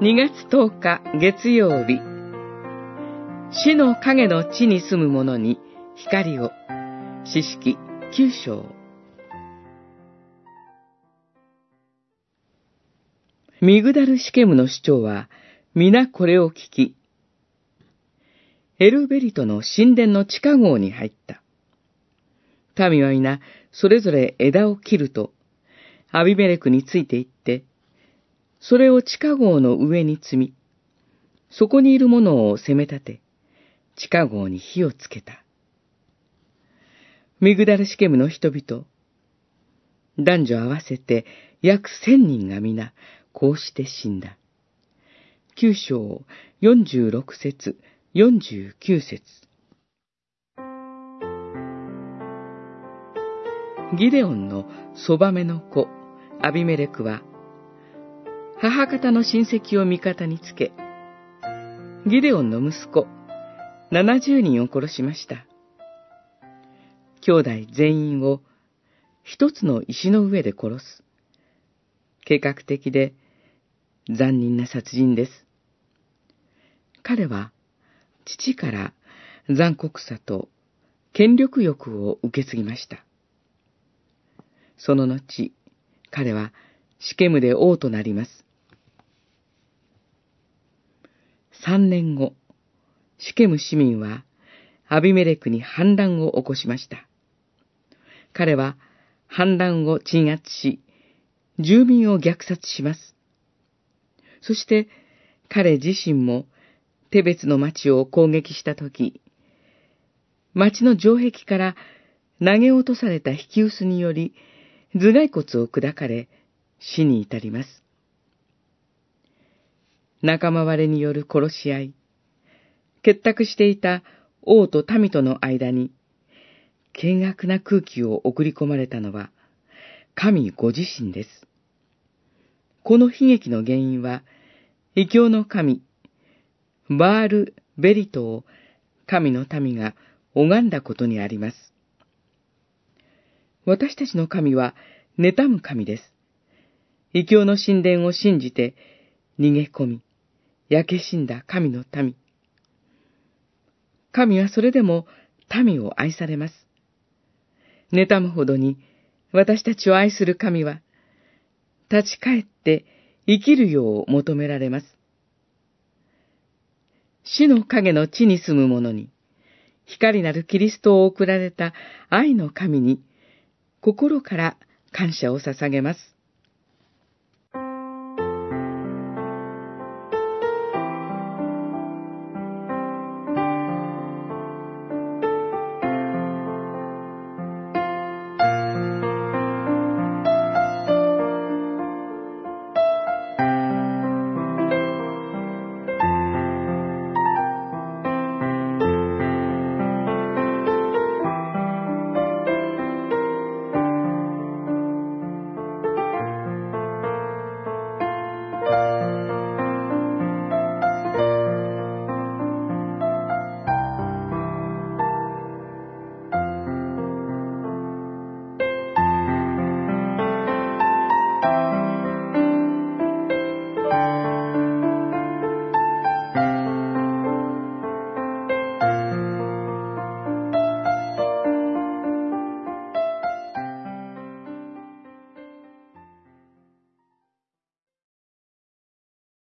2月10日月曜日死の影の地に住む者に光を四式九章ミグダルシケムの主張は皆これを聞きエルベリトの神殿の地下壕に入った。民は皆それぞれ枝を切ると、アビメレクについて行って、それを地下壕の上に積み、そこにいるものを攻め立て、地下壕に火をつけた。ミグダルシケムの人々、男女合わせて約千人が皆、こうして死んだ。九章四十六節、四十九節。ギデオンのそばめの子、アビメレクは、母方の親戚を味方につけ、ギデオンの息子、70人を殺しました。兄弟全員を一つの石の上で殺す。計画的で残忍な殺人です。彼は父から残酷さと権力欲を受け継ぎました。その後、彼はシケムで王となります。三年後、シケム市民はアビメレクに反乱を起こしました。彼は反乱を鎮圧し、住民を虐殺します。そして彼自身も手別の町を攻撃したとき、町の城壁から投げ落とされた引き薄により頭蓋骨を砕かれ死に至ります。仲間割れによる殺し合い、結託していた王と民との間に、険悪な空気を送り込まれたのは、神ご自身です。この悲劇の原因は、異教の神、バール・ベリトを神の民が拝んだことにあります。私たちの神は、妬む神です。異教の神殿を信じて、逃げ込み、焼け死んだ神の民。神はそれでも民を愛されます。妬むほどに私たちを愛する神は、立ち返って生きるよう求められます。死の影の地に住む者に、光なるキリストを送られた愛の神に、心から感謝を捧げます。